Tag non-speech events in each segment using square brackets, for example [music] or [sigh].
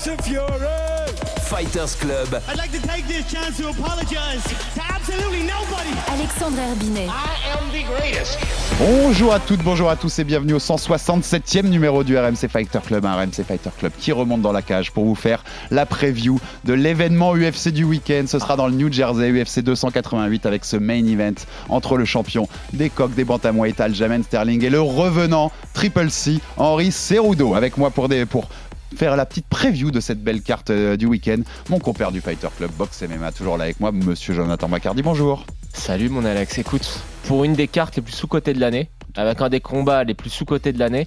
Fury. Fighters Club. I'd like to take this chance to apologize to absolutely nobody. Alexandre Herbinet. I am the greatest. Bonjour à toutes, bonjour à tous et bienvenue au 167e numéro du RMC Fighter Club, un RMC Fighter Club qui remonte dans la cage pour vous faire la preview de l'événement UFC du week-end. Ce sera dans le New Jersey, UFC 288 avec ce main event entre le champion des coqs des bantamweight Aljamain Sterling et le revenant Triple C Henri Cerudo avec moi pour des pour faire la petite preview de cette belle carte euh, du week-end. Mon compère du Fighter Club Box MMA toujours là avec moi, Monsieur Jonathan Bacardi. Bonjour. Salut mon Alex, écoute, pour une des cartes les plus sous-cotées de l'année, avec un des combats les plus sous-cotés de l'année,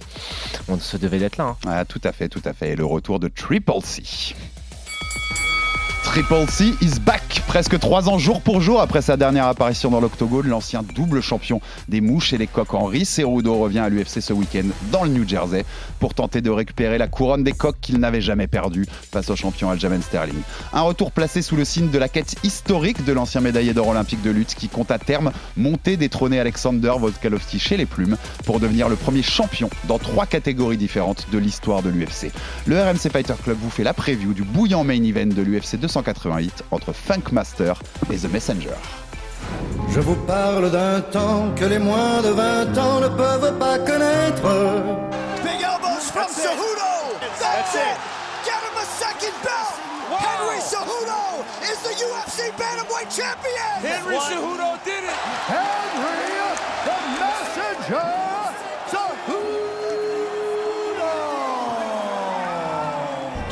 on se devait d'être là. hein. Ah, tout à fait, tout à fait. Et le retour de Triple C. Triple C is back Presque trois ans jour pour jour après sa dernière apparition dans l'octogone, l'ancien double champion des mouches et les coqs Henri Cerudo revient à l'UFC ce week-end dans le New Jersey pour tenter de récupérer la couronne des coqs qu'il n'avait jamais perdue face au champion Aljamain Sterling. Un retour placé sous le signe de la quête historique de l'ancien médaillé d'or olympique de lutte qui compte à terme monter détrôner Alexander Volkanovski chez les plumes pour devenir le premier champion dans trois catégories différentes de l'histoire de l'UFC. Le RMC Fighter Club vous fait la preview du bouillant main event de l'UFC 288 entre Funkmaster et The Messenger. Je vous parle d'un temps que les moins de 20 ans ne peuvent pas connaître. Big elbows from Cejudo. That's, it. Get him a second belt. Henry Cejudo is the UFC bantamweight champion. Henry Cejudo did it. Henry, the messenger.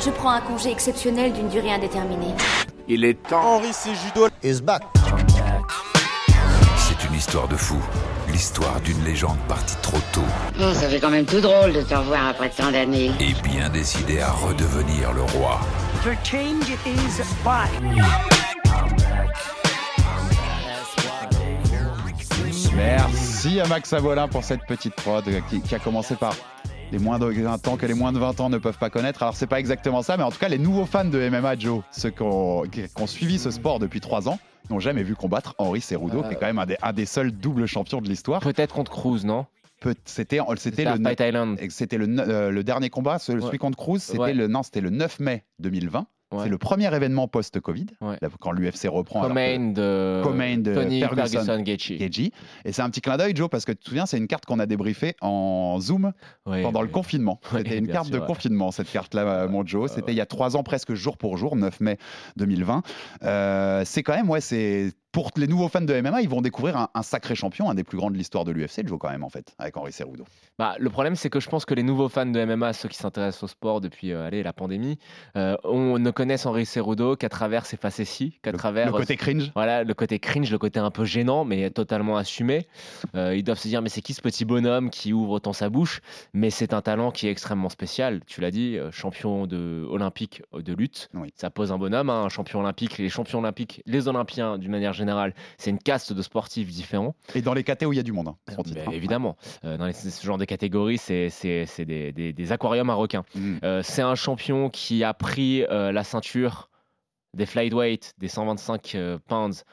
Je prends un congé exceptionnel d'une durée indéterminée. Il est temps. Henry Cejudo. Is back. C'est une histoire de fou. L'histoire d'une légende partie trop tôt Oh, ça fait quand même tout drôle de te revoir après tant d'années. et bien décidé à redevenir le roi. Merci à Max Avolin pour cette petite prod qui, qui a commencé par les moins de 20 ans que les moins de 20 ans ne peuvent pas connaître. Alors c'est pas exactement ça, mais en tout cas les nouveaux fans de MMA Joe, ceux qui ont, qui ont suivi ce sport depuis 3 ans, n'ont jamais vu combattre Henri Cerudo, Euh. qui est quand même un des, un des seuls doubles champions de l'histoire. Peut-être contre Cruz, non? C'était le le, euh, le dernier combat, ce- celui Ouais. contre Cruz, c'était Ouais. le non, c'était le 9 mai 2020. Ouais. C'est le premier événement post-Covid, Ouais. quand l'UFC reprend. Co-main de, Co-main de Tony Ferguson. Ferguson, Gaethje. Et c'est un petit clin d'œil, Joe, parce que tu te souviens, c'est une carte qu'on a débriefée en Zoom Ouais, pendant le confinement. [laughs] C'était une carte sûr, de confinement, cette carte-là, euh, mon Joe. C'était il y a trois ans, presque jour pour jour, 9 mai 2020. Euh, c'est quand même, ouais, c'est. Pour les nouveaux fans de MMA, ils vont découvrir un, un sacré champion, un des plus grands de l'histoire de l'UFC, Joe, quand même, en fait, avec Henri Cerudo. Bah, le problème, c'est que je pense que les nouveaux fans de MMA, ceux qui s'intéressent au sport depuis euh, allez, la pandémie, euh, on ne connaissent Henri Cerudo qu'à travers ses facéties, qu'à travers le côté cringe. Voilà, le côté cringe, le côté un peu gênant, mais totalement assumé. Euh, ils doivent se dire, mais c'est qui ce petit bonhomme qui ouvre autant sa bouche? Mais c'est un talent qui est extrêmement spécial. Tu l'as dit, euh, champion de, olympique euh, de lutte. Oui. Ça pose un bonhomme, hein, un champion olympique. Les champions olympiques, les Olympiens, d'une manière générale, c'est une caste de sportifs différents. Et dans les KT où il y a du monde, hein, titre, Mais hein. évidemment, euh, dans les- ce genre de catégorie, c'est des, des- des aquariums à requins. Mm. Euh, c'est un champion qui a pris euh, la ceinture des flyweight, des 125 euh, pounds,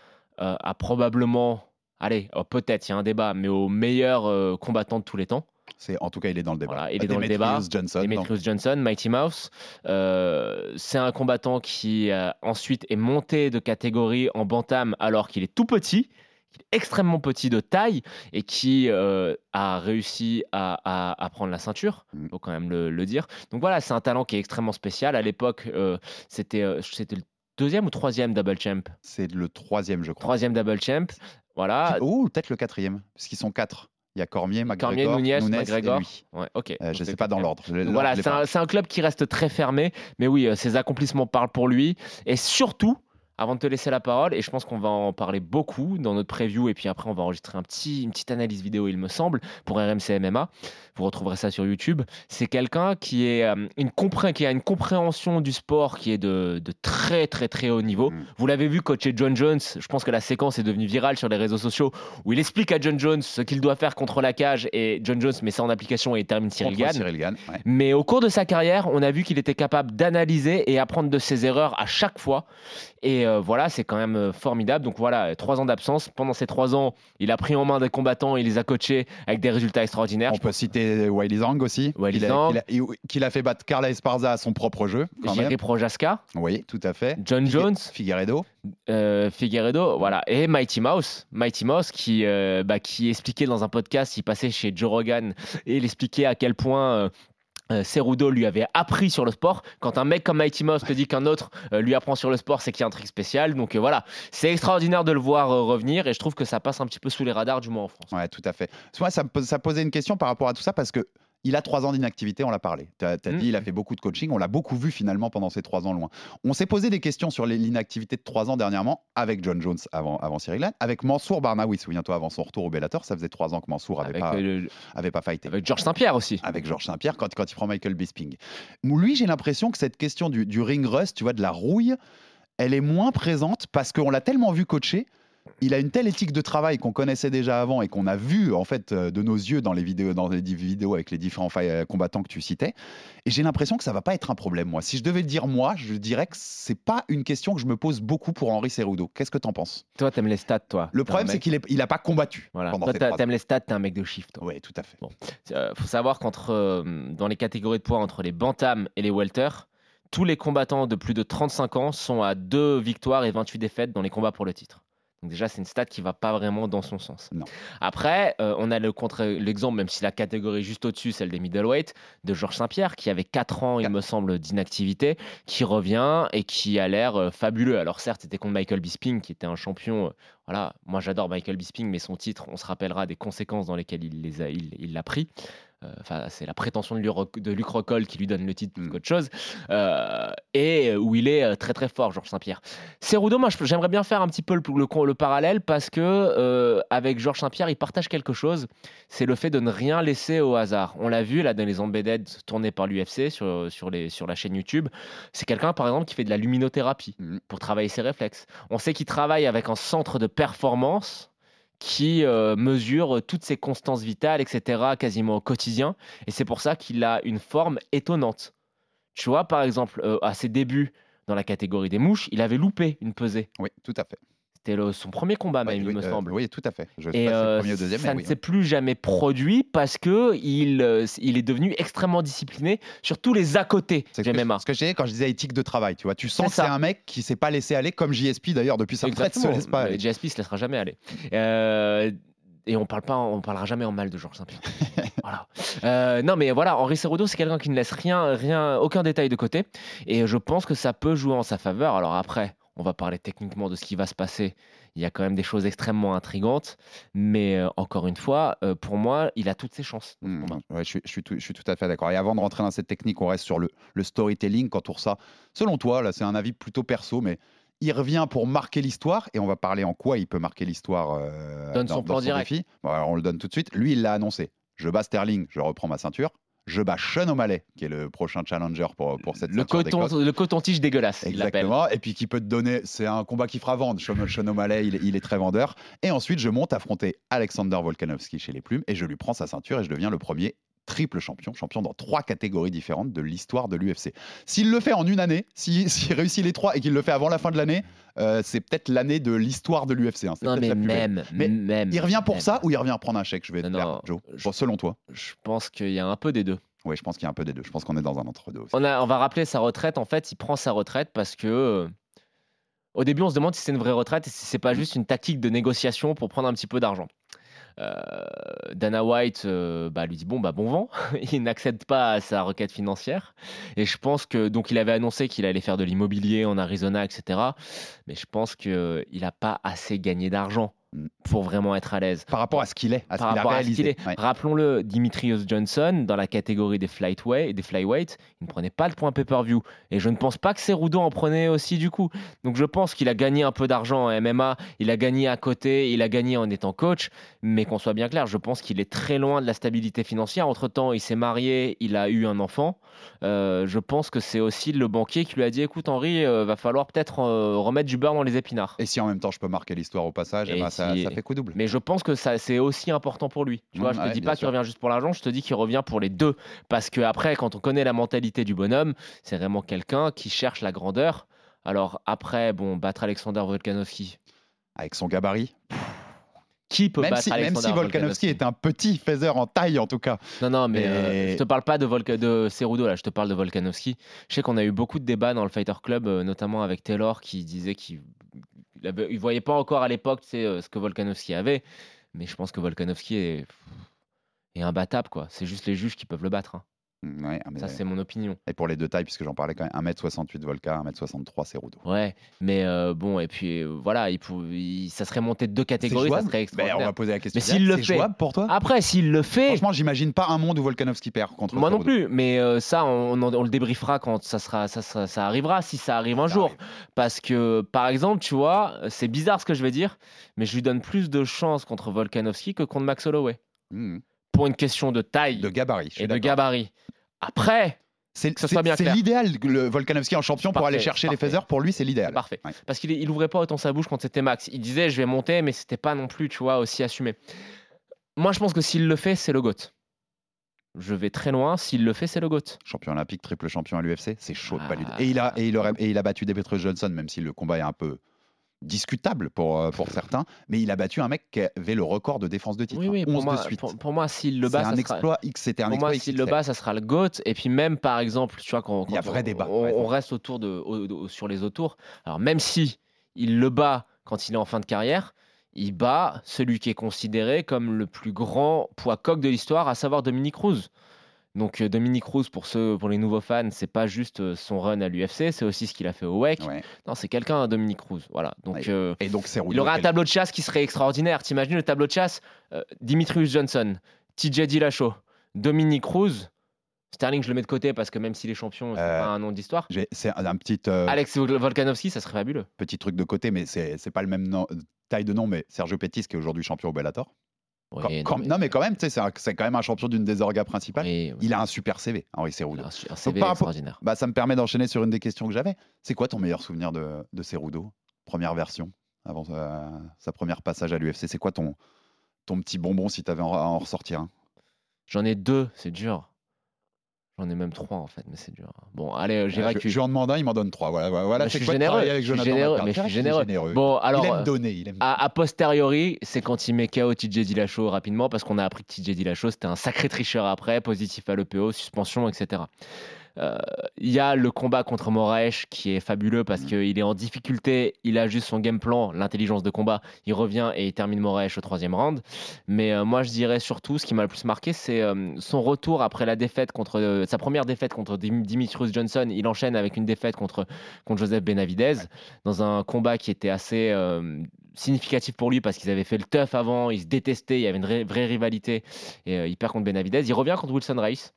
euh, à probablement, allez, oh, peut-être, il y a un débat, mais au meilleur euh, combattant de tous les temps. C'est, en tout cas, il est dans le débat. Voilà, il est dans le débat. Johnson. Demetrius Johnson, Mighty Mouse. Euh, c'est un combattant qui euh, ensuite est monté de catégorie en bantam alors qu'il est tout petit, extrêmement petit de taille et qui euh, a réussi à, à- à prendre la ceinture, Mm. faut quand même le, le dire. Donc voilà, c'est un talent qui est extrêmement spécial. À l'époque, euh, c'était euh, c'était le deuxième ou troisième double champ? C'est le troisième, je crois. Troisième double champ. Voilà. Ou peut-être le quatrième, parce qu'ils sont quatre. Il y a Cormier, McGregor, Cormier, Nunez, Nunes McGregor. et lui. Ouais, ok. Euh, je ne sais pas dans l'ordre. Voilà, un, c'est un club qui reste très fermé, mais oui, euh, ses accomplissements parlent pour lui. Et surtout, avant de te laisser la parole, et je pense qu'on va en parler beaucoup dans notre preview, et puis après on va enregistrer un petit, une petite analyse vidéo, il me semble, pour RMC MMA. Vous retrouverez ça sur YouTube. C'est quelqu'un qui, est, euh, une compré- qui a une compréhension du sport qui est de, de très très très haut niveau. Mm. Vous l'avez vu coacher John Jones, je pense que la séquence est devenue virale sur les réseaux sociaux, où il explique à John Jones ce qu'il doit faire contre la cage, et John Jones met ça en application et termine Cyril Gann. Cyril Gann, ouais. Mais au cours de sa carrière, on a vu qu'il était capable d'analyser et apprendre de ses erreurs à chaque fois. Et euh, voilà, c'est quand même euh, formidable. Donc voilà, trois ans d'absence. Pendant ces trois ans, il a pris en main des combattants, il les a coachés avec des résultats extraordinaires. On peut citer Wiley Zhang aussi, Wiley Zhang. qu'il a, il- qu'il a fait battre Carla Esparza à son propre jeu. Jerry. Projaska, Oui, tout à fait. John Figue- Jones, Figueredo. euh, Figueredo, voilà, et Mighty Mouse, Mighty Mouse qui, euh, bah, qui expliquait dans un podcast, il passait chez Joe Rogan et il expliquait à quel point euh, euh, Cerudo lui avait appris sur le sport. Quand un mec comme Mighty Mouse te dit qu'un autre euh, lui apprend sur le sport, c'est qu'il y a un truc spécial. Donc euh, voilà, c'est extraordinaire de le voir euh, revenir et je trouve que ça passe un petit peu sous les radars, du moins en France. Ouais, tout à fait. Moi, ça ça posait une question par rapport à tout ça parce que il a trois ans d'inactivité, on l'a parlé. Tu as, Mm. dit, il a fait beaucoup de coaching, on l'a beaucoup vu finalement pendant ces trois ans loin. On s'est posé des questions sur l'inactivité de trois ans dernièrement avec John Jones avant, avant Cyril Gann, avec Mansour Barnaoui, souviens-toi, avant son retour au Bellator, ça faisait trois ans que Mansour avait Avec, pas, euh, le- avait pas fighté. avec Georges Saint-Pierre aussi. Avec Georges Saint-Pierre quand, quand il prend Michael Bisping. Lui, j'ai l'impression que cette question du, du ring rust, tu vois, de la rouille, elle est moins présente parce qu'on l'a tellement vu coacher. Il a une telle éthique de travail qu'on connaissait déjà avant et qu'on a vu en fait euh, de nos yeux dans les vidéos, dans les vidéos avec les différents euh, combattants que tu citais. Et j'ai l'impression que ça va pas être un problème. Moi, si je devais le dire moi, je dirais que c'est pas une question que je me pose beaucoup pour Henri Cerudo. Qu'est-ce que t'en penses? Toi, t'aimes les stats, toi. Le problème, c'est qu'il est, il a pas combattu Voilà. pendant Toi, t'aimes les stats, t'es un mec de chiffre. Oui, tout à fait. Bon. Euh, faut savoir qu'entre euh, dans les catégories de poids entre les bantams et les welter, tous les combattants de plus de 35 ans sont à 2 victoires et 28 défaites dans les combats pour le titre. Donc déjà, c'est une stat qui va pas vraiment dans son sens. Non. Après, euh, on a le contre l'exemple, même si la catégorie juste au-dessus, celle des middleweight, de Georges Saint-Pierre, qui avait 4 ans, il me semble, d'inactivité, qui revient et qui a l'air euh, fabuleux. Alors certes, c'était contre Michael Bisping, qui était un champion. euh, voilà, moi j'adore Michael Bisping, mais son titre, on se rappellera des conséquences dans lesquelles il les a, il l'a pris. Euh, Enfin, c'est la prétention de, Luc- de Luc Rockhold qui lui donne le titre plus Mm. qu'autre chose. Euh, et où il est euh, très très fort, Georges Saint-Pierre. Cerudo, moi, j'aimerais bien faire un petit peu le, le- le parallèle parce que euh, avec Georges Saint-Pierre, il partage quelque chose. C'est le fait de ne rien laisser au hasard. On l'a vu là dans les embedded tournés par l'UFC sur, sur, les, sur la chaîne YouTube. C'est quelqu'un, par exemple, qui fait de la luminothérapie Mm. pour travailler ses réflexes. On sait qu'il travaille avec un centre de performance qui euh, mesure toutes ses constances vitales, etc., quasiment au quotidien. Et c'est pour ça qu'il a une forme étonnante. Tu vois, par exemple, euh, à ses débuts dans la catégorie des mouches, il avait loupé une pesée. Oui, tout à fait. C'était son premier combat, même, oui, il me euh, semble. oui, tout à fait. Je Et euh, premier deuxième, ça ne oui. s'est plus jamais produit parce que il, euh, il est devenu extrêmement discipliné sur tous les à côté C'est du MMA. ce que disais quand je disais éthique de travail, tu vois. Tu sens que c'est un mec qui s'est pas laissé aller, comme JSP d'ailleurs depuis sa retraite, se laisse pas aller. JSP se laissera jamais aller. Euh, et on parle pas, on parlera jamais en mal de Georges Saint-Pierre. [laughs] voilà. Euh, non, mais voilà, Henri Cerudo, c'est quelqu'un qui ne laisse rien, rien, aucun détail de côté. Et je pense que ça peut jouer en sa faveur. Alors après, on va parler techniquement de ce qui va se passer. Il y a quand même des choses extrêmement intrigantes. Mais euh, encore une fois, euh, pour moi, il a toutes ses chances. Hmm, ouais, je, suis, je suis tout, je suis tout à fait d'accord. Et avant de rentrer dans cette technique, on reste sur le, le storytelling. Quand on ça, selon toi, là, c'est un avis plutôt perso, mais il revient pour marquer l'histoire. Et on va parler en quoi il peut marquer l'histoire. euh, Donne dans- son dans plan direct. défi. Bon, alors, on le donne tout de suite. Lui, il l'a annoncé. Je bats Sterling, je reprends ma ceinture. Je bats Sean O'Malley, qui est le prochain challenger pour, pour cette Le coton, le coton-tige dégueulasse, il. Exactement. Et puis qui peut te donner, c'est un combat qui fera vendre. Sean Sean O'Malley, il, est- il est très vendeur. Et ensuite, je monte affronter Alexander Volkanovski chez les plumes et je lui prends sa ceinture et je deviens le premier triple champion, champion dans trois catégories différentes de l'histoire de l'UFC. S'il le fait en une année, si- [laughs] s'il réussit les trois et qu'il le fait avant la fin de l'année, euh, c'est peut-être l'année de l'histoire de l'UFC. hein. Non, mais même, Mais même. Il revient pour même. ça ou il revient prendre un chèque Je vais Non, faire, non, Joe? je- selon toi Je pense qu'il y a un peu des deux. Oui, je pense qu'il y a un peu des deux. Je pense qu'on est dans un entre-deux aussi. On, a, on va rappeler sa retraite. En fait, il prend sa retraite parce que. euh, au début, on se demande si c'est une vraie retraite et si c'est pas juste une tactique de négociation pour prendre un petit peu d'argent. Euh, Dana White euh, bah, lui dit bon bah bon vent, [laughs] il n'accède pas à sa requête financière et je pense que donc il avait annoncé qu'il allait faire de l'immobilier en Arizona etc. Mais je pense que il n'a pas assez gagné d'argent. Pour vraiment être à l'aise. Par rapport à ce qu'il est, à ce Par qu'il a rapport à ce qu'il réalisé. est. Ouais. Rappelons-le, Dimitrios Johnson, dans la catégorie des flyweight, des flyweight, il ne prenait pas le point pay-per-view. Et je ne pense pas que Cerudo en prenait aussi du coup. Donc je pense qu'il a gagné un peu d'argent en MMA, il a gagné à côté, il a gagné en étant coach. Mais qu'on soit bien clair, je pense qu'il est très loin de la stabilité financière. Entre-temps, il s'est marié, il a eu un enfant. Euh, je pense que c'est aussi le banquier qui lui a dit, écoute Henri, euh, va falloir peut-être euh, remettre du beurre dans les épinards. Et si en même temps je peux marquer l'histoire au passage, eh Et ben, ça, ça fait coup double. Mais je pense que ça, c'est aussi important pour lui. Tu vois, Mmh, je te ouais, dis bien pas qu'il revient juste pour l'argent, je te dis qu'il revient pour les deux. Parce que après, quand on connaît la mentalité du bonhomme, c'est vraiment quelqu'un qui cherche la grandeur. Alors après, bon, battre Alexander Volkanovski. Avec son gabarit. Qui peut Même battre si, même Alexander si Volkanovski? est un petit phaser en taille en tout cas. Non, non, mais, Mais- euh, je te parle pas de, Volka, de Cerudo, là, je te parle de Volkanovski. Je sais qu'on a eu beaucoup de débats dans le Fighter Club, euh, notamment avec Taylor, qui disait qu'il il il voyait pas encore à l'époque euh, ce que Volkanovski avait. Mais je pense que Volkanovski est, est imbattable, quoi. C'est juste les juges qui peuvent le battre. hein. Mm, ouais, mais- Ça, c'est mon opinion. Et pour les deux tailles, puisque j'en parlais quand même, 1m68 Volka, 1m63 Cerudo. Ouais, mais euh, bon, et puis euh, voilà, il pou- il- ça serait monté de deux catégories, ça serait extraordinaire. on va poser la question. Mais s'il le C'est fait, jouable pour toi? Après, s'il le fait, Franchement, j'imagine pas un monde où Volkanovski perd contre Moi non plus, mais euh, ça, on, on- on le débriefera quand ça, sera, ça, arrivera, si ça arrive un Ça jour. arrive. Parce que, par exemple, tu vois, c'est bizarre ce que je vais dire, mais je lui donne plus de chances contre Volkanovski que contre Max Holloway. Mm. Pour une question de taille De gabarit. et de gabarit. Après, C'est l'idéal, le Volkanovski en champion pour aller chercher les phasers. Pour lui, c'est l'idéal. parfait. Ouais. Parce qu'il il ouvrait pas autant sa bouche quand c'était Max. Il disait, je vais monter, mais c'était pas non plus, tu vois, aussi assumé. Moi, je pense que s'il le fait, c'est le GOAT. Je vais très loin, s'il le fait, c'est le GOAT. Champion olympique, triple champion à l'UFC, c'est chaud de pas lui. Ah. Et il a, et il aurait, et il a battu Demetrius Johnson, même si le combat est un peu discutable pour, euh, pour certains, mais il a battu un mec qui avait le record de défense de titre. Oui, oui, hein, pour 11 moi, de suite. pour, pour moi, s'il le bat, un ça sera- exploit c'était un Pour moi, s'il le bat, ça sera le GOAT. Et puis même, par exemple, tu vois, quand, Il y a vrai on, débat, on, ouais. on reste autour de, au- au- sur les autours. Alors même si il le bat quand il est en fin de carrière, il bat celui qui est considéré comme le plus grand poids coq de l'histoire, à savoir Dominique Cruz. Donc euh, Dominique Cruz, pour ceux, pour les nouveaux fans, c'est pas juste euh, son run à l'UFC, c'est aussi ce qu'il a fait au WEC. Ouais. Non, c'est quelqu'un, Dominique Cruz. Voilà. Donc Ouais. euh, Et donc, c'est il aurait un tableau de chasse qui serait extraordinaire. T'imagines le tableau de chasse euh, Dimitrius Johnson, TJ Dillashaw, Dominique Cruz. Sterling, je le mets de côté parce que même s'il est champion, c'est Euh, pas un nom d'histoire. C'est un, un petit, Alex Vol- Volkanovski, ça serait fabuleux. petit truc de côté, mais c'est c'est pas le même nom- taille de nom, mais Sergio Pettis, qui est aujourd'hui champion au Bellator. Quand- non, quand- mais- non, mais quand même, tu sais, c'est un- c'est quand même un champion d'une des orgas principales. oui, oui. Il a un super CV, Henri Cerudo. un un CV extraordinaire. Bah, ça me permet d'enchaîner sur une des questions que j'avais. C'est quoi ton meilleur souvenir de, de Cerudo Première version, avant euh, sa première passage à l'UFC. C'est quoi ton, ton petit bonbon si tu avais à en ressortir un? J'en ai deux, c'est dur. J'en ai même trois en fait, mais c'est dur. Bon, allez, euh, je, j'évacue. je lui en demande un, il m'en donne trois. Voilà, voilà, je c'est suis quoi généreux, je suis généreux, mais je suis. Bon, alors, il euh, aime donner. Il aime... À, à posteriori, c'est quand il met KO TJ Dillashaw rapidement parce qu'on a appris que TJ Dillashaw c'était un sacré tricheur après, positif à l'EPO, suspension, etc. Euh, Il y a le combat contre Moraes qui est fabuleux parce Mhm. qu'il est en difficulté, il a juste son game plan, l'intelligence de combat, il revient et il termine Moraes au troisième round. Mais euh, moi je dirais surtout, ce qui m'a le plus marqué, c'est euh, son retour après la défaite contre sa première défaite contre Dim- Dimitrius Johnson. Il enchaîne avec une défaite contre, contre Joseph Benavidez dans un combat qui était assez significatif pour lui parce qu'ils avaient fait le tough avant, ils se détestaient, il y avait une vraie, vraie rivalité et euh, il perd contre Benavidez. Il revient contre Wilson Rice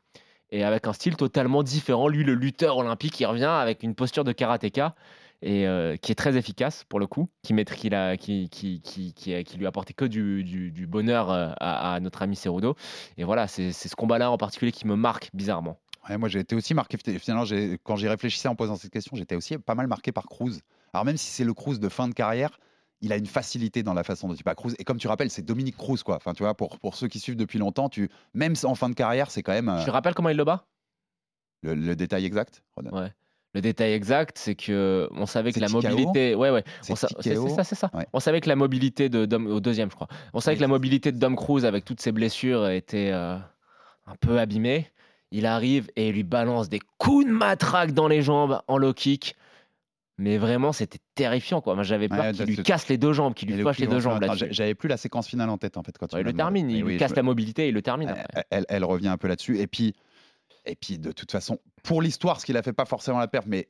et avec un style totalement différent. Lui, le lutteur olympique, il revient avec une posture de karatéka et euh, qui est très efficace pour le coup, qui, qui lui a apporté que du, bonheur euh, à, notre ami Cerudo. Et voilà, c'est ce combat-là en particulier qui me marque bizarrement. Moi, j'ai été aussi marqué. Finalement, quand j'y réfléchissais en posant cette question, j'étais aussi pas mal marqué par Cruz. Alors, même si c'est le Cruz de fin de carrière, il a une facilité dans la façon dont il bat Cruz. Et comme tu rappelles, c'est Dominique Cruz, quoi. Enfin, tu vois, pour, pour ceux qui suivent depuis longtemps, tu, même en fin de carrière, c'est quand même euh, Tu rappelles comment il le bat? Le, le détail exact. Ronan? Ouais. Le détail exact, c'est que on savait que la mobilité, ouais, ouais, C'est sa- ça, c'est ça. Ouais. On savait que la mobilité de Dom, au deuxième, je crois. On savait que la mobilité de Dom Cruz avec toutes ses blessures était euh, un peu abîmée. Il arrive et il lui balance des coups de matraque dans les jambes en low kick. Mais vraiment, c'était terrifiant, quoi. Moi, j'avais peur Ouais, qu'il lui casse les deux jambes, qu'il Et lui fâche les deux jambes là-dessus. J'avais plus la séquence finale en tête, en fait, quand tu Ouais, il le termine, il lui oui, casse je- la mobilité, il le termine. après. elle, elle- elle revient un peu là-dessus. Et puis, et puis, de toute façon, pour l'histoire, ce qu'il a fait pas forcément la perte, mais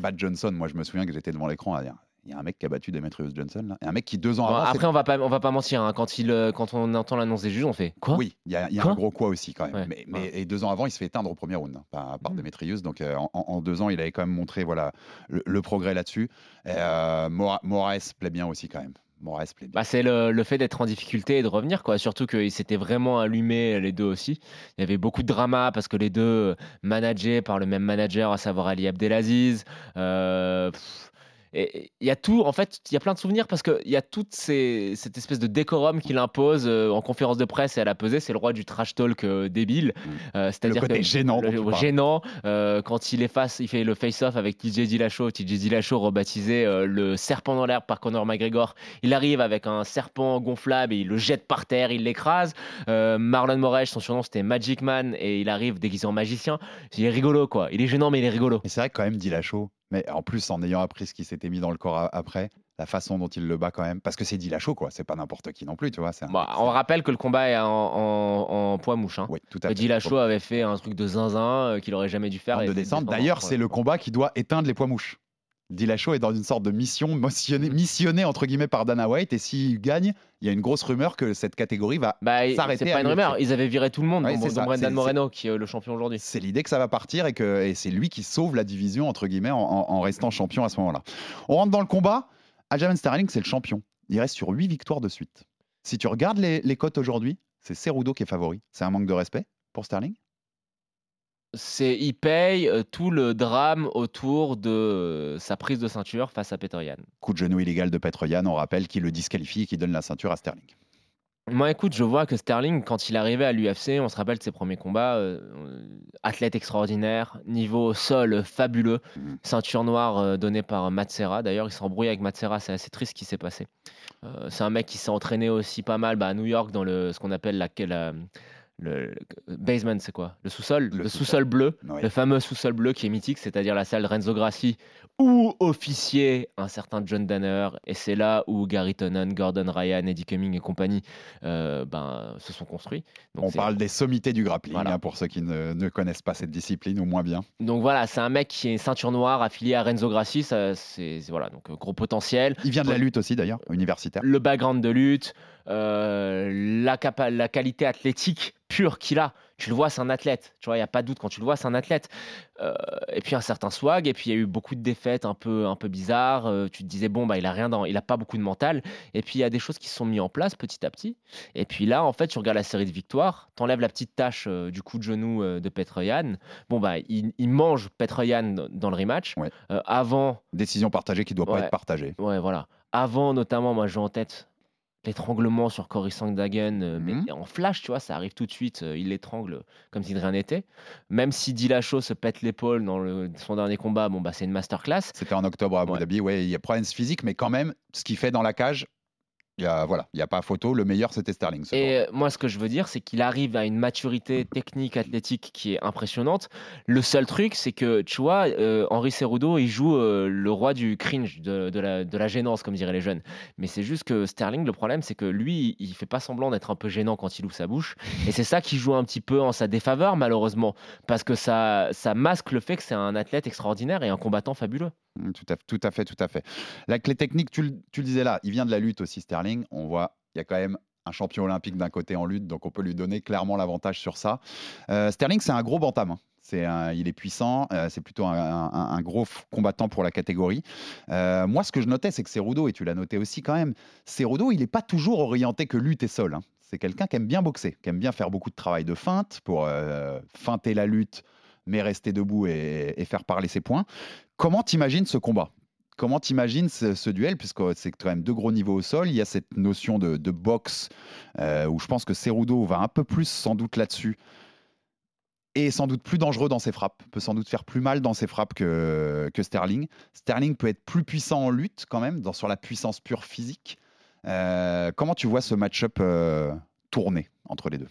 Bad Johnson, moi, je me souviens que j'étais devant l'écran à dire Il y a un mec qui a battu Demetrius Johnson, là. Et un mec qui, deux ans avant. après, on va pas, on va pas mentir. hein, quand, il, euh, quand on entend l'annonce des juges, on fait quoi? Oui, il y a, y un gros quoi aussi, quand même. Ouais. Mais, mais- et deux ans avant, il se fait éteindre au premier round hein, par, par Mhm. Demetrius. Donc, euh, en, en deux ans, il avait quand même montré voilà, le, le progrès là-dessus. Euh, Mora- Moraes plaît bien aussi, quand même. Moraes plaît bien. Bah, c'est le, le fait d'être en difficulté et de revenir, quoi. Surtout qu'ils s'étaient vraiment allumés les deux aussi. Il y avait beaucoup de drama parce que les deux euh, managés par le même manager, à savoir Ali Abdelaziz. Pff, et il y a tout, en fait, il y a plein de souvenirs parce qu'il y a toute ces- cette espèce de décorum qu'il impose euh, en conférence de presse et à la pesée. C'est le roi du trash talk euh, débile. Euh, C'est-à-dire côté que- gênant le- parles. gênant quand il efface, il fait le face-off avec TJ Dillashaw. TJ Dillashaw rebaptisé le serpent dans l'herbe par Conor McGregor. Il arrive avec un serpent gonflable et il le jette par terre, il l'écrase. Marlon Moraes, son surnom c'était Magic Man et il arrive déguisé en magicien. Il est rigolo quoi. Il est gênant mais il est rigolo. Et c'est vrai que quand même, Dillashaw, mais en plus, en ayant appris ce qui s'était mis dans le corps après, la façon dont il le bat quand même, parce que c'est Dillashaw, quoi. C'est pas n'importe qui non plus, tu vois. un Bah, on rappelle que le combat est en, en- en poids mouche. Hein. Oui, tout à fait. Avait fait un truc de zinzin euh, qu'il aurait jamais dû faire. Et de descente. D'ailleurs, c'est le combat qui doit éteindre les poids mouches. Dillashaw est dans une sorte de mission missionnée, entre guillemets par Dana White et s'il gagne, il y a une grosse rumeur que cette catégorie va Bah, s'arrêter c'est pas une rumeur. Ils avaient viré tout le monde, Ouais, ça. Brendan Moreno, qui est le champion aujourd'hui. C'est l'idée que ça va partir et que et c'est lui qui sauve la division entre guillemets en, en- en restant champion à ce moment-là. On rentre dans le combat. Aljamain Sterling, c'est le champion. Il reste sur 8 victoires de suite. Si tu regardes les, les cotes aujourd'hui, c'est Cerudo qui est favori. C'est un manque de respect pour Sterling? C'est, il paye euh, tout le drame autour de euh, sa prise de ceinture face à Peter Yan. Coup de genou illégal de Petroyan, on rappelle, qui le disqualifie et qui donne la ceinture à Sterling. Moi, écoute, je vois que Sterling, quand il arrivait à l'UFC, on se rappelle de ses premiers combats, euh, athlète extraordinaire, niveau sol fabuleux, Mhm. ceinture noire donnée par Matsera. D'ailleurs, il s'est embrouillé avec Matsera, c'est assez triste ce qui s'est passé. C'est un mec qui s'est entraîné aussi pas mal bah, à New York dans le, ce qu'on appelle la, la- le, le basement, c'est quoi? Le sous-sol? Le Le, sous-sol. bleu, le fameux sous-sol bleu qui est mythique, c'est-à-dire la salle de Renzo Grassi, où officier un certain John Danner. Et c'est là où Gary Tonnen, Gordon Ryan, Eddie Cumming et compagnie euh, ben, se sont construits. Donc, on parle des sommités du grappling, Voilà. hein, pour ceux qui ne, ne connaissent pas cette discipline ou moins bien. donc voilà, c'est un mec qui est ceinture noire affilié à Renzo Grassi. c'est voilà, donc euh, gros potentiel. Il vient de la lutte aussi d'ailleurs, universitaire. le background de lutte, la, capa- la qualité athlétique pure qu'il a. Tu le vois, c'est un athlète. Tu vois, il n'y a pas de doute quand tu le vois, c'est un athlète. Euh, et puis un certain swag. Et puis il y a eu beaucoup de défaites un peu, un peu bizarres. Euh, tu te disais, bon, bah, il a rien dans, il a pas beaucoup de mental. Et puis il y a des choses qui se sont mises en place petit à petit. Et puis là, en fait, tu regardes la série de victoires, t'enlèves la petite tâche euh, du coup de genou euh, de Petroyan. Bon, bah, il, il mange Petroyan dans- le rematch. Ouais. Euh, avant, Décision partagée qui ne doit pas être partagée. Ouais, voilà. Avant, notamment, moi, j'ai en tête l'étranglement sur Cory Sandhagen, euh, Mhm. mais en flash, tu vois, ça arrive tout de suite. euh, il l'étrangle comme si de rien n'était. Même si Dillashaw se pète l'épaule dans le- son dernier combat, bon, bah, c'est une masterclass. C'était en octobre à Abu Ouais. Dhabi. Ouais, il y a problème physique, mais quand même, ce qu'il fait dans la cage, il y a voilà, il y a pas photo. Le meilleur, c'était Sterling. Et moi, ce que je veux dire, c'est qu'il arrive à une maturité technique, athlétique qui est impressionnante. Le seul truc, c'est que, tu vois, euh, Henri Cerudo, il joue euh, le roi du cringe, de, de la, de la gênance, comme diraient les jeunes. Mais c'est juste que Sterling, le problème, c'est que lui, il fait pas semblant d'être un peu gênant quand il ouvre sa bouche. Et c'est ça qui joue un petit peu en sa défaveur, malheureusement. Parce que ça, ça masque le fait que c'est un athlète extraordinaire et un combattant fabuleux. Tout à, tout à fait, tout à fait. La clé technique, tu, tu le disais là, il vient de la lutte aussi, Sterling. On voit, il y a quand même un champion olympique d'un côté en lutte, donc on peut lui donner clairement l'avantage sur ça. Euh, Sterling, c'est un gros bantam. hein. Il est puissant, euh, c'est plutôt un, gros combattant pour la catégorie. Euh, moi, ce que je notais, c'est que Cerudo, et tu l'as noté aussi quand même, Cerudo, il n'est pas toujours orienté que lutte et sol. hein. C'est quelqu'un qui aime bien boxer, qui aime bien faire beaucoup de travail de feinte pour feinter la lutte, mais rester debout et, faire parler ses points. Comment t'imagines ce combat? Comment t'imagines ce, ce duel? Puisque c'est quand même deux gros niveaux au sol. Il y a cette notion de, de boxe euh, où je pense que Cerudo va un peu plus sans doute là-dessus et sans doute plus dangereux dans ses frappes, peut sans doute faire plus mal dans ses frappes que, que Sterling. Sterling peut être plus puissant en lutte quand même, dans, sur la puissance pure physique. Euh, comment tu vois ce match-up euh, tourner entre les deux?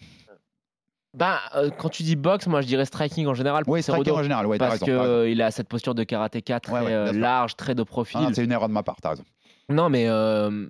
Bah, euh, quand tu dis boxe, moi je dirais striking en général. pour Oui, striking en général, ouais, parce qu'il a cette posture de karatéka très Ouais, ouais, euh, large, très de profil. Ah c'est une erreur de ma part, t'as raison. Non, mais euh,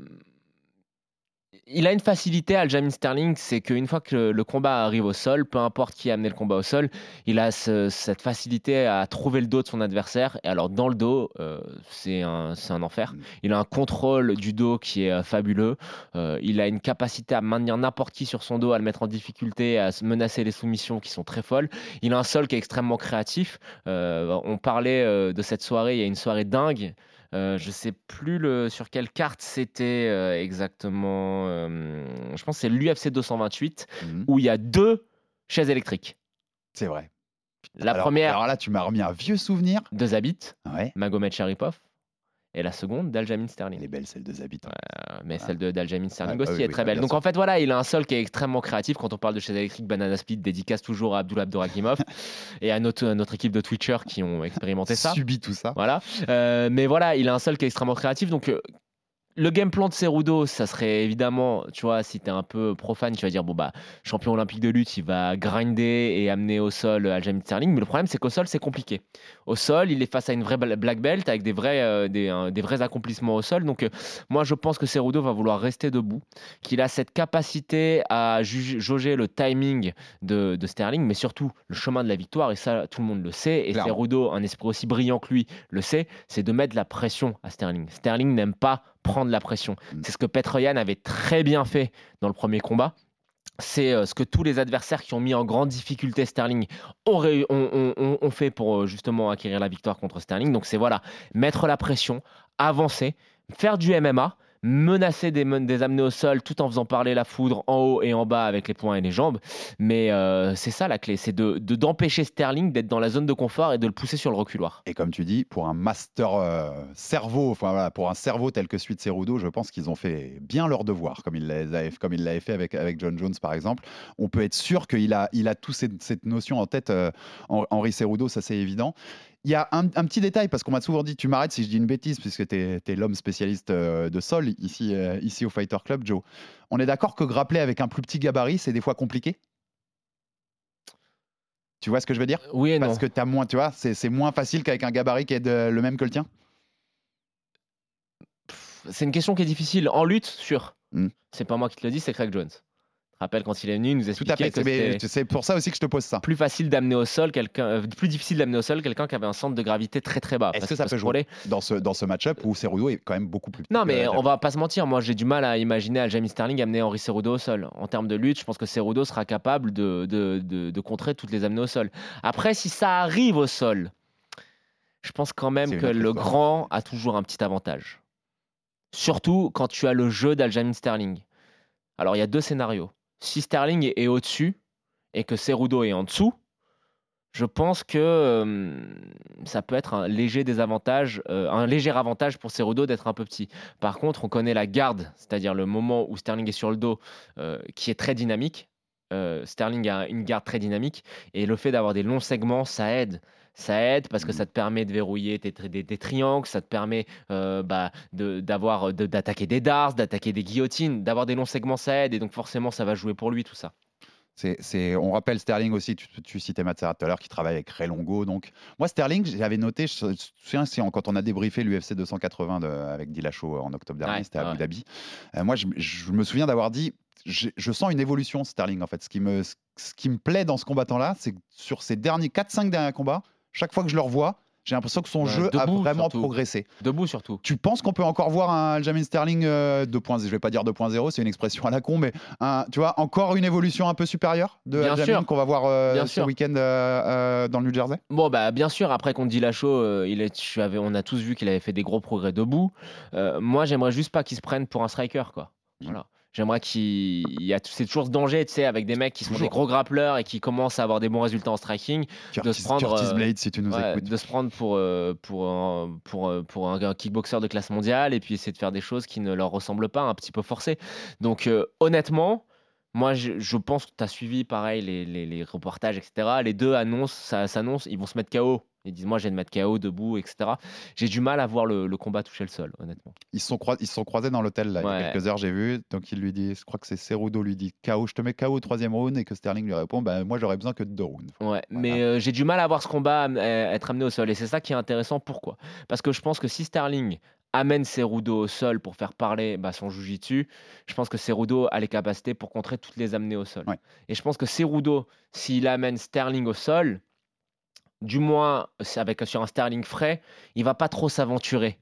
il a une facilité, Aljamain Sterling, c'est qu'une fois que le, le combat arrive au sol, peu importe qui a amené le combat au sol, il a ce- cette facilité à trouver le dos de son adversaire. Et alors, dans le dos, euh, c'est un, enfer. Mm. Il a un contrôle du dos qui est euh, fabuleux. Euh, il a une capacité à maintenir n'importe qui sur son dos, à le mettre en difficulté, à menacer les soumissions qui sont très folles. Il a un sol qui est extrêmement créatif. Euh, on parlait de cette soirée, il y a une soirée dingue. Euh, je sais plus le, sur quelle carte c'était euh, exactement. euh, je pense que c'est l'UFC 228 Mhm. où il y a deux chaises électriques. C'est vrai. La Alors- première Alors là, tu m'as remis un vieux souvenir. de Zabit, Ouais. Magomed Sharipov, et la seconde d'Aljamain Sterling. Elle est belle, celle de Zabit. hein. Euh, mais celle de d'Aljamain Sterling Ah, aussi oui, est oui, très bah, belle. Donc sûr. en fait, voilà, il a un sol qui est extrêmement créatif. Quand on parle de chaise électrique, Banana Split dédicace toujours à Abdullah Abdouragimov [laughs] et à notre, à notre équipe de Twitchers qui ont expérimenté ça. Subit tout ça. Voilà. Euh, mais voilà, il a un sol qui est extrêmement créatif. Donc, euh, le game plan de Cerudo, ça serait évidemment, tu vois, si tu es un peu profane, tu vas dire, bon, bah, champion olympique de lutte, il va grinder et amener au sol Aljamain Sterling. Mais le problème, c'est qu'au sol, c'est compliqué. Au sol, il est face à une vraie bla- black belt avec des vrais, euh, des, vrais accomplissements au sol. Donc, euh, moi, je pense que Cerudo va vouloir rester debout, qu'il a cette capacité à jauger le timing de, de Sterling, mais surtout le chemin de la victoire. Et ça, tout le monde le sait. Et Clairement. Cerudo, un esprit aussi brillant que lui, le sait, c'est de mettre de la pression à Sterling. Sterling n'aime pas prendre la pression. Mm. C'est ce que Petroyan avait très bien fait dans le premier combat. C'est euh, ce que tous les adversaires qui ont mis en grande difficulté Sterling ont, ré- ont- ont- ont- ont fait pour euh, justement acquérir la victoire contre Sterling. Donc c'est voilà, mettre la pression, avancer, faire du MMA, menacer des, des amener au sol tout en faisant parler la foudre en haut et en bas avec les poings et les jambes. Mais euh, c'est ça la clé, c'est de de- d'empêcher Sterling d'être dans la zone de confort et de le pousser sur le reculoir. Et comme tu dis, pour un master euh, cerveau, enfin voilà, pour un cerveau tel que celui de je pense qu'ils ont fait bien leur devoir, comme il l'avait, fait avec, avec John Jones par exemple. On peut être sûr qu'il a, il a toute cette, cette notion en tête, euh, Hen- Henri Cerudo, ça c'est évident. Il y a un, un petit détail, parce qu'on m'a souvent dit, tu m'arrêtes si je dis une bêtise, puisque tu es, l'homme spécialiste euh, de sol ici, euh, ici au Fighter Club, Joe. On est d'accord que grappler avec un plus petit gabarit, c'est des fois compliqué? Tu vois ce que je veux dire? Oui et non. Parce que as moins, tu vois, c'est moins facile qu'avec un gabarit qui est de- le même que le tien? C'est une question qui est difficile. En lutte, sûr. Hmm. C'est pas moi qui te le dis, c'est Craig Jones. Je rappelle quand il est venu, il nous Tout à expliquait fait. C'est pour ça aussi que je te pose ça. plus facile d'amener au sol quelqu'un, euh, plus difficile d'amener au sol quelqu'un qui avait un centre de gravité très très bas. Est-ce que ça peut jouer dans ce, dans ce match-up où Cerudo est quand même beaucoup plus petit Non, mais on va pas se mentir. Moi, j'ai du mal à imaginer Aljamain Sterling amener Henri Cerudo au sol. En termes de lutte, je pense que Cerudo sera capable de, de, de- de contrer toutes les amener au sol. Après, si ça arrive au sol, je pense quand même que le grand a toujours un petit avantage. Surtout quand tu as le jeu d'Aljamain Sterling. Alors, il y a deux scénarios. Si Sterling est, au-dessus et que Cerudo est en dessous, je pense que euh, ça peut être un léger désavantage, euh, un léger avantage pour Cerudo d'être un peu petit. Par contre, on connaît la garde, c'est-à-dire le moment où Sterling est sur le dos, euh, qui est très dynamique. Euh, Sterling a une garde très dynamique et le fait d'avoir des longs segments, ça aide. Ça aide parce que ça te permet de verrouiller tes, des, des triangles, ça te permet euh, bah, de- d'avoir de- d'attaquer des darts, d'attaquer des guillotines, d'avoir des longs segments, ça aide et donc forcément ça va jouer pour lui tout ça. C'est, on rappelle Sterling aussi, tu, tu citais Matt Serra tout à l'heure, qui travaille avec Ray Longo. Donc, moi, Sterling, j'avais noté, je, je me souviens, c'est en- quand on a débriefé l'UFC 280 de- avec Dillashaw en octobre dernier, Ouais, c'était à ouais. Abu Dhabi. Euh, moi, je, je me souviens d'avoir dit, je sens une évolution, Sterling, en fait. Ce qui me, ce qui me plaît dans ce combattant-là, c'est que sur ces derniers 4-5 derniers combats, chaque fois que je le revois, j'ai l'impression que son Ouais, jeu a vraiment surtout. progressé. Debout surtout. Tu penses qu'on peut encore voir un Aljamain Sterling euh, 2.0, je vais pas dire 2.0, c'est une expression à la con, mais un- tu vois, encore une évolution un peu supérieure de Bien Aljamain sûr. qu'on va voir euh, Bien ce sûr. week-end euh, euh, dans le New Jersey? Bon, bah, bien sûr, après qu'on dit la show, il est, avais, on a tous vu qu'il avait fait des gros progrès debout. Euh, moi, j'aimerais juste pas qu'il se prenne pour un striker, quoi. Voilà. J'aimerais qu'il il y a c'est toujours ce danger, tu sais, avec des mecs qui sont des Toujours. gros grappleurs et qui commencent à avoir des bons résultats en striking, Curtis, se prendre, Curtis euh, Blade, si tu nous ouais, écoutes. de se prendre pour euh, pour un, pour euh, pour un, un kickboxer de classe mondiale et puis essayer de faire des choses qui ne leur ressemblent pas, un petit peu forcé. Donc euh, honnêtement. Moi, je, je pense que tu as suivi pareil les, les- les reportages, etc. Les deux annoncent, ça s'annonce, ils vont se mettre KO. Ils disent, moi, j'ai de mettre KO debout, etc. J'ai du mal à voir le, le combat toucher le sol, honnêtement. Ils se sont, ils sont croisés dans l'hôtel là, il y a quelques heures, j'ai vu. Donc il lui dit, je crois que c'est Cerudo lui dit KO, je te mets KO au troisième round et que Sterling lui répond, bah, moi j'aurais besoin que de deux rounds. Ouais, mais euh, j'ai du mal à voir ce combat euh, être amené au sol. Et c'est ça qui est intéressant. Pourquoi? Parce que je pense que si Sterling amène Cerudo au sol pour faire parler bah, son jujitsu, je pense que Cerudo a les capacités pour contrer toutes les amener au sol. Ouais. Et je pense que Cerudo, s'il amène Sterling au sol, du moins avec sur un Sterling frais, il va pas trop s'aventurer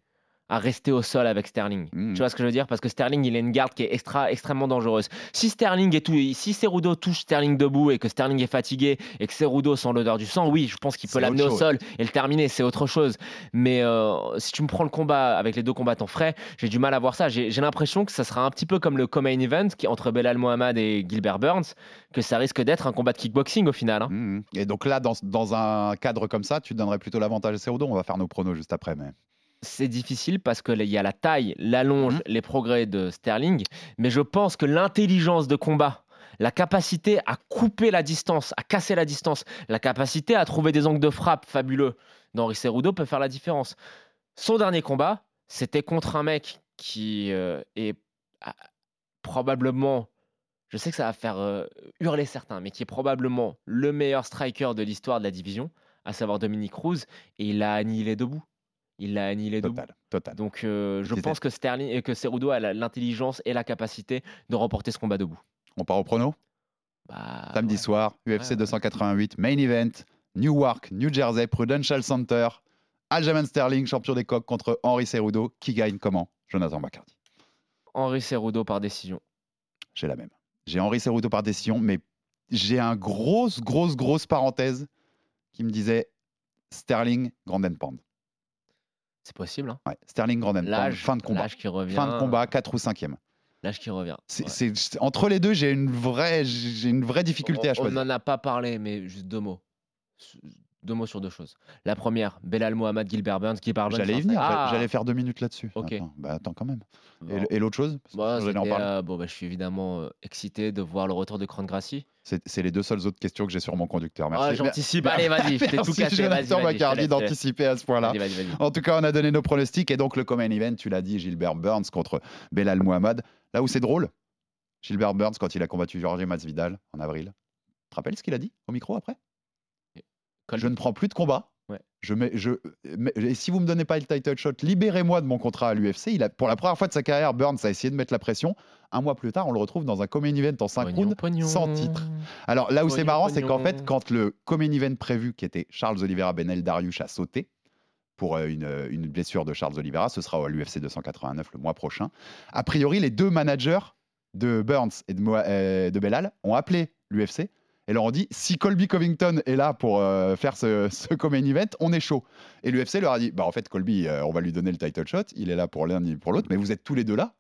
à rester au sol avec Sterling. Mhm. Tu vois ce que je veux dire? Parce que Sterling, il a une garde qui est extra, extrêmement dangereuse. Si Sterling est tout, si Cerudo touche Sterling debout et que Sterling est fatigué et que Cerudo sent l'odeur du sang, oui, je pense qu'il peut l'amener au sol et le terminer. C'est autre chose. Mais euh, si tu me prends le combat avec les deux combattants frais, j'ai du mal à voir ça. J'ai l'impression que ça sera un petit peu comme le co-main event qui entre Belal Mohamed et Gilbert Burns, que ça risque d'être un combat de kickboxing au final. hein. Mhm. Et donc là, dans, dans un cadre comme ça, tu donnerais plutôt l'avantage à Cerudo. On va faire nos pronos juste après. Mais... c'est difficile parce qu'il y a la taille, l'allonge, Mhm. les progrès de Sterling, mais je pense que l'intelligence de combat, la capacité à couper la distance, à casser la distance, la capacité à trouver des angles de frappe fabuleux d'Henri Cerudo peut faire la différence. Son dernier combat, c'était contre un mec qui euh, est ah, probablement, je sais que ça va faire euh, hurler certains, mais qui est probablement le meilleur striker de l'histoire de la division, à savoir Dominique Cruz, et il l'a annihilé debout. Il l'a annihilé debout. Total, total. Donc euh, je pense que Sterling et que Cerudo a l'intelligence et la capacité de remporter ce combat debout. On part au prono? Bah, Samedi ouais. soir, UFC Ouais, ouais. 288, main event, Newark, New Jersey, Prudential Center, Aljamain Sterling, champion des coqs contre Henri Cerudo. Qui gagne comment? Jonathan Bacardi. Henri Cerudo par décision. J'ai la même. J'ai Henri Cerudo par décision, mais j'ai un grosse, grosse, grosse parenthèse qui me disait Sterling, Grand and Pound. C'est possible. Hein. Ouais, Sterling, Grand and Pound, L'âge, fin de combat. l'âge qui revient. Fin de combat, 4 ou 5e. L'âge qui revient. Ouais. entre les deux, j'ai une vraie, j'ai une vraie difficulté on, à choisir. On n'en a pas parlé, mais juste deux mots. Deux mots sur deux choses. La première, Belal Mohamed, Gilbert Burns, Gilbert Burns. J'allais y venir, Ah j'allais faire deux minutes là-dessus. Ok. Attends, bah attends quand même. Et, Bon. le- et l'autre chose? En c'était, parler. euh, bon, bah, je suis évidemment euh, excité de voir le retour de Cran Gracie. C'est, les deux seules autres questions que j'ai sur mon conducteur. Merci. Ah, j'anticipe. [laughs] Allez, vas-y, je t'ai tout. Vas-y, Jonathan je Bacardi je d'anticiper à ce point-là. En tout cas, on a donné nos pronostics et donc le common event, tu l'as dit, Gilbert Burns contre Belal Mohamed. Là où c'est drôle, Gilbert Burns quand il a combattu Jorge Masvidal en avril. Tu te rappelles ce qu'il a dit au micro après? Je ne prends plus de combat. Ouais. Je mets, je, mais- et si vous me donnez pas le title shot, libérez-moi de mon contrat à l'UFC. Il a, pour la première fois de sa carrière, Burns a essayé de mettre la pression. Un mois plus tard, on le retrouve dans un common event en 5 Pognon, rounds pognon. sans titre. Alors là où c'est marrant, c'est qu'en fait, quand le common event prévu, qui était Charles Oliveira Benel Dariush, a sauté pour euh, une, une blessure de Charles Oliveira, ce sera à l'UFC 289 le mois prochain. A priori, les deux managers de Burns et de, Moa- euh, de Belal ont appelé l'UFC et leur ont dit si Colby Covington est là pour euh, faire ce, [laughs] ce common event, on est chaud. Et l'UFC leur a dit bah en fait Colby, euh, on va lui donner le title shot, il est là pour l'un ni pour l'autre, mais vous êtes tous les deux là.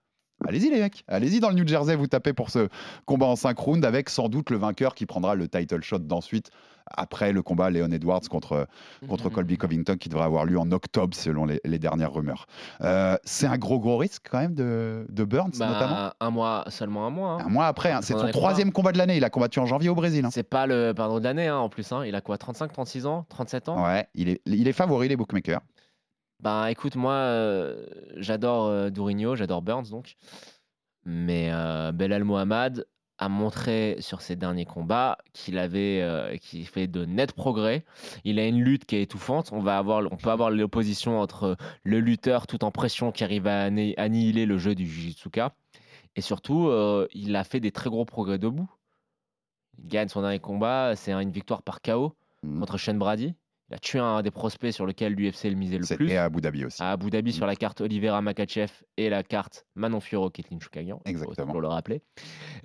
Allez-y les mecs, allez-y dans le New Jersey, vous tapez pour ce combat en 5 rounds avec sans doute le vainqueur qui prendra le title shot d'ensuite après le combat Leon Edwards contre, contre Mhm. Colby Covington qui devrait avoir lieu en octobre selon les, les dernières rumeurs. Euh, c'est un gros gros risque quand même de, de Burns Bah, notamment? un mois, seulement un mois. hein. Un mois après, hein, c'est Son troisième combat de l'année. Il a combattu en janvier au Brésil. hein. C'est pas le pardon de l'année en plus. Il a quoi 35, 36 ans? 37 ans? Ouais, il est, il est favori les bookmakers. Ben écoute, moi euh, j'adore euh, Dourinho, j'adore Burns donc. Mais euh, Belal Mohamed a montré sur ses derniers combats qu'il avait euh, qu'il fait de nets progrès. Il a une lutte qui est étouffante. On va avoir on peut avoir l'opposition entre le lutteur tout en pression qui arrive à anni- annihiler le jeu du Jujitsuka et surtout euh, il a fait des très gros progrès debout. Il gagne son dernier combat, c'est une victoire par KO Mhm. contre Shane Brady. Il a tué un des prospects sur lequel l'UFC le misait le plus. Et à Abu Dhabi aussi. À Abu Dhabi sur la carte Oliveira Makachev et la carte Manon Fiorot Kathleen Choukagian. Exactement. Pour le rappeler.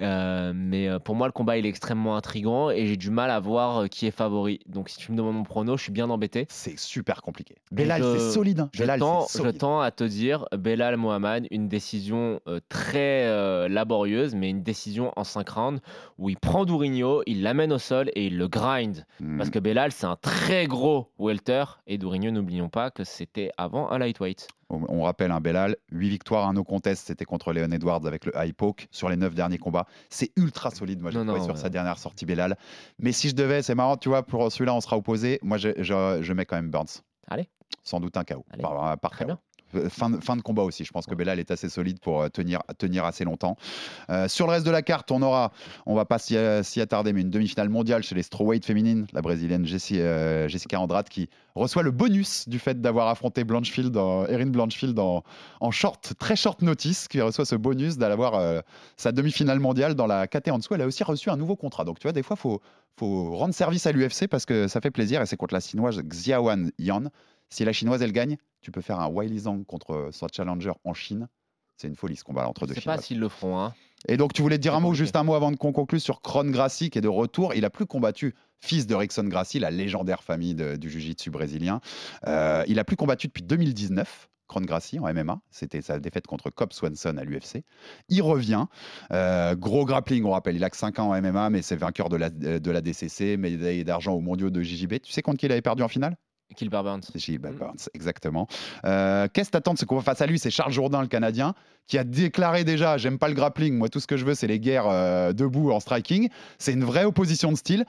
Euh, mais euh, pour moi, le combat il est extrêmement intrigant et j'ai du mal à voir euh, qui est favori. Donc si tu me demandes mon prono, je suis bien embêté. C'est super compliqué. Belal, c'est solide. hein. Je tends, je à te dire, Belal Mohamed, une décision euh, très euh, laborieuse, mais une décision en 5 rounds où il prend Dourinho, il l'amène au sol et il le grind. Mhm. Parce que Belal, c'est un très gros welter et Dourinho, n'oublions pas que c'était avant un lightweight. On, rappelle un Belal, 8 victoires, un no contest, c'était contre Leon Edwards avec le high poke sur les 9 derniers combats. C'est ultra solide, moi j'ai trouvé non, sur ouais. sa dernière sortie Belal. Mais si je devais, c'est marrant, tu vois, pour celui-là on sera opposé. Moi je, je- je mets quand même Burns. Allez. Sans doute un KO. Allez. Par, par Très KO. bien. Euh, Fin, de- fin de combat aussi. Je pense que Belal est assez solide pour euh, tenir, tenir assez longtemps. Euh, sur le reste de la carte, on aura, on va pas s'y attarder, mais une demi-finale mondiale chez les strawweight féminines. La brésilienne Jessi- euh, Jessica Andrade qui reçoit le bonus du fait d'avoir affronté Blanchfield, en- Erin Blanchfield en, en short, très short notice, qui reçoit ce bonus d'avoir euh, sa demi-finale mondiale dans la KT en dessous. Elle a aussi reçu un nouveau contrat. Donc tu vois, des fois, faut faut rendre service à l'UFC parce que ça fait plaisir et c'est contre la chinoise Xiaoan Yan. Si la chinoise elle gagne, tu peux faire un Wiley Zhang contre son challenger en Chine. C'est une folie ce combat entre Je deux sais pas s'ils le feront. Hein. Et donc tu voulais te dire un mot, juste un mot avant qu'on conclue sur Kron Gracie qui est de retour. Il a plus combattu fils de Rickson Gracie, la légendaire famille de- du jiu-jitsu brésilien. Euh, il a plus combattu depuis 2019. Kron Gracie en MMA, c'était sa défaite contre Cobb Swanson à l'UFC. Il revient, Euh, gros grappling, on rappelle, il a que 5 ans en MMA, mais c'est vainqueur de la, de la DCC, médaille d'argent aux mondiaux de JJB. Tu sais contre qui il avait perdu en finale? Gilbert Burns. c'est Gilbert Mm. Burns, exactement. Euh, Qu'est-ce que t'attends de ce combat face à lui? C'est Charles Jourdain, le Canadien, qui a déclaré déjà J'aime pas le grappling, moi tout ce que je veux, c'est les guerres euh, debout en striking. C'est une vraie opposition de style.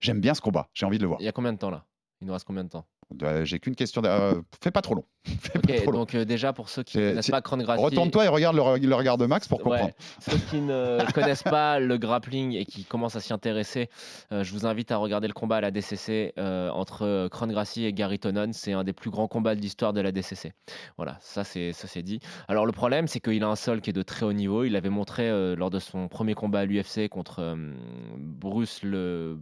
J'aime bien ce combat, j'ai envie de le voir. Il y a combien de temps là? Il nous reste combien de temps? Euh, j'ai qu'une question. de- euh, fais pas trop long. [laughs] Fais pas trop long. donc euh, déjà pour ceux qui ne connaissent pas Kron Gracie. Retourne-toi et regarde le, re- le regard de Max pour comprendre. Ouais. Ceux qui ne [laughs] connaissent pas le grappling et qui commencent à s'y intéresser, euh, je vous invite à regarder le combat à la DCC euh, entre Kron Gracie et Gary Tonon. C'est un des plus grands combats de l'histoire de la DCC. Voilà, ça c'est ça c'est dit. Alors le problème, c'est qu'il a un sol qui est de très haut niveau. Il avait montré lors de son premier combat à l'UFC contre Bruce le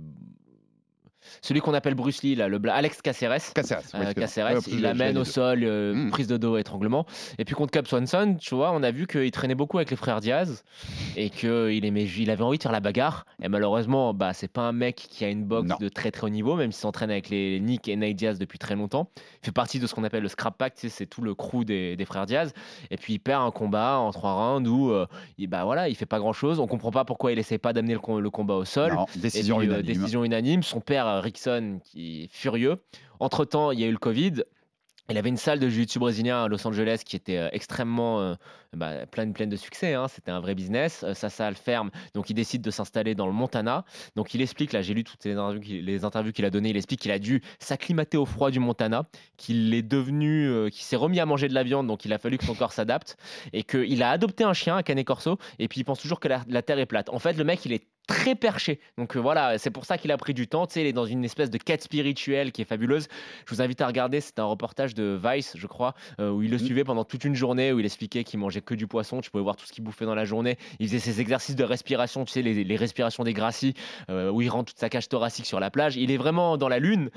celui qu'on appelle Bruce Lee, là, le bla- Alex Caceres. Caceres, oui, Euh. Caceres, il l'amène au sol, euh, Mm. prise de dos, étranglement. Et puis contre Cap Swanson, tu vois, on a vu qu'il traînait beaucoup avec les frères Diaz et qu'il aimait, il avait envie de faire la bagarre. Et malheureusement, bah, c'est pas un mec qui a une boxe Non. de très très haut niveau, même s'il s'entraîne avec les Nick et Nate Diaz depuis très longtemps. Il fait partie de ce qu'on appelle le scrap pack, tu sais, c'est tout le crew des, des frères Diaz. Et puis il perd un combat en trois rounds où euh, il, bah, voilà, il fait pas grand chose. On comprend pas pourquoi il essaie pas d'amener le, com- le combat au sol. Non, décision euh, unanime. décision unanime. Son père, Rickson, qui est furieux. Entre-temps, il y a eu le Covid. Il avait une salle de jiu-jitsu brésilien à Los Angeles qui était euh, extrêmement euh, bah, pleine, pleine de succès. hein. C'était un vrai business. Euh, sa salle ferme, donc il décide de s'installer dans le Montana. Donc il explique, là j'ai lu toutes les interviews qu'il- a données, il explique qu'il a dû s'acclimater au froid du Montana, qu'il est devenu, qu'il s'est remis à manger de la viande, donc il a fallu que son corps s'adapte, et qu'il a adopté un chien, un canet corso, et puis il pense toujours que la, la Terre est plate. En fait, le mec, il est très perché. Donc euh, voilà, c'est pour ça qu'il a pris du temps. Tu sais, il est dans une espèce de quête spirituelle qui est fabuleuse. Je vous invite à regarder. C'est un reportage de Vice, je crois, euh, où il le suivait pendant toute une journée, où il expliquait qu'il mangeait que du poisson. Tu pouvais voir tout ce qu'il bouffait dans la journée. Il faisait ses exercices de respiration, tu sais, les, les respirations des Gracies, euh, où il rend toute sa cage thoracique sur la plage. Il est vraiment dans la lune.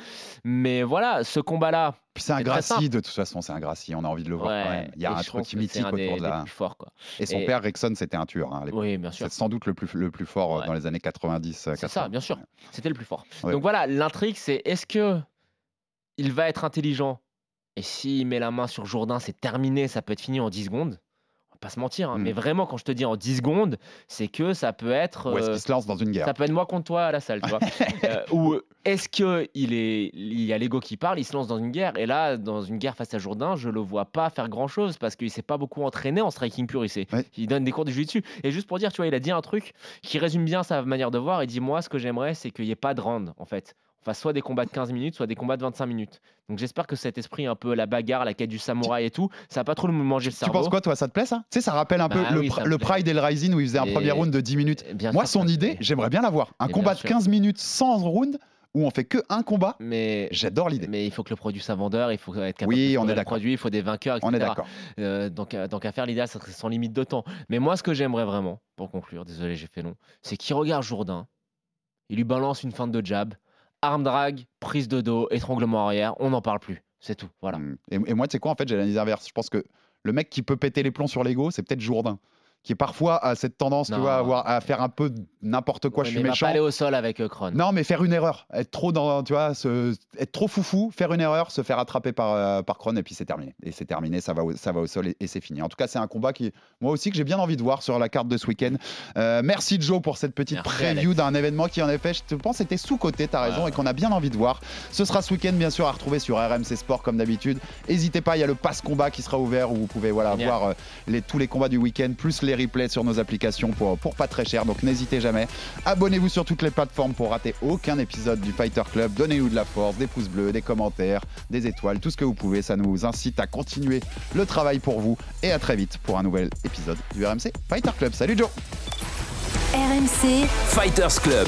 Mais voilà, ce combat-là. Puis c'est un Gracie, de toute façon, c'est un Gracie. On a envie de le voir quand Ouais, même. Il y a et un truc mythique c'est un des, autour de la. plus forts, quoi. Et son Et- père, Rickson, c'était un tueur. hein. Oui, bien sûr. C'est sans doute le plus, le plus fort euh, Ouais. dans les années 90. euh, C'est 80. ça, bien sûr. C'était le plus fort. Ouais. Donc voilà, l'intrigue, c'est est-ce que il va être intelligent? Et s'il met la main sur Jourdain, c'est terminé, ça peut être fini en 10 secondes? Pas se mentir, hein, Mm. mais vraiment, quand je te dis en 10 secondes, c'est que ça peut être. Ou est-ce euh, qu'il se lance dans une guerre? ça peut être moi contre toi à la salle, tu vois. [laughs] Euh, ou est-ce que il est, il y a l'ego qui parle, il se lance dans une guerre, et là, dans une guerre face à Jourdain, je le vois pas faire grand chose parce qu'il s'est pas beaucoup entraîné en striking pur, il, sait- Ouais. il donne des cours de jiu-jitsu. Et juste pour dire, tu vois, il a dit un truc qui résume bien sa manière de voir. Il dit moi, ce que j'aimerais, c'est qu'il n'y ait pas de round, en fait. Fasse soit des combats de 15 minutes, soit des combats de 25 minutes. Donc j'espère que cet esprit un peu la bagarre, la quête du samouraï et tout, ça va pas trop me manger le Tu cerveau. penses quoi, toi Ça te plaît, ça? Tu sais, ça rappelle un peu Bah le, oui, le. Pride et le Rising où il faisait un Et- premier round de 10 minutes. Eh Moi, sûr, son idée, j'aimerais bien l'avoir. Un Et combat de sûr. 15 minutes sans round où on fait que un combat. Mais J'adore l'idée. Mais il faut que le produit soit vendeur, il faut être capable Oui, de on est le produit, il faut des vainqueurs, etc. On est d'accord. Euh, donc, euh, donc à faire l'idéal, ça serait sans limite de temps. Mais moi, ce que j'aimerais vraiment, pour conclure, désolé, j'ai fait long, c'est qu'il regarde Jourdain, il lui balance une feinte de jab, arm drag, prise de dos, étranglement arrière, on n'en parle plus. C'est tout. Voilà. Mm. Et, et moi, tu sais quoi, en fait, j'ai l'analyse inverse. Je pense que le mec qui peut péter les plombs sur l'ego, c'est peut-être Jourdain. Qui parfois a cette tendance, tu vois, à, avoir, à faire un peu n'importe quoi, Ouais, je mais suis va méchant. pas aller au sol avec euh, Kron. Non, mais faire une erreur, être trop dans, tu vois, se- être trop foufou, faire une erreur, se faire attraper par euh, par Kron et puis c'est terminé. Et c'est terminé, ça va au, ça va au sol et, et c'est fini. En tout cas, c'est un combat qui, moi aussi, que j'ai bien envie de voir sur la carte de ce week-end. Euh, merci Joe pour cette petite Merci, preview d'un événement qui, en effet, je te pense, était sous côté. T'as raison Ouais. et qu'on a bien envie de voir. Ce sera ce week-end, bien sûr, à retrouver sur RMC Sport comme d'habitude. N'hésitez pas, il y a le passe combat qui sera ouvert où vous pouvez voilà voir euh, les, tous les combats du week-end plus les replays sur nos applications pour, pour pas très cher, donc n'hésitez jamais. Abonnez-vous sur toutes les plateformes pour rater aucun épisode du Fighter Club. Donnez-nous de la force, des pouces bleus, des commentaires, des étoiles, tout ce que vous pouvez. Ça nous incite à continuer le travail pour vous. Et à très vite pour un nouvel épisode du RMC Fighter Club. Salut Joe RMC Fighters Club.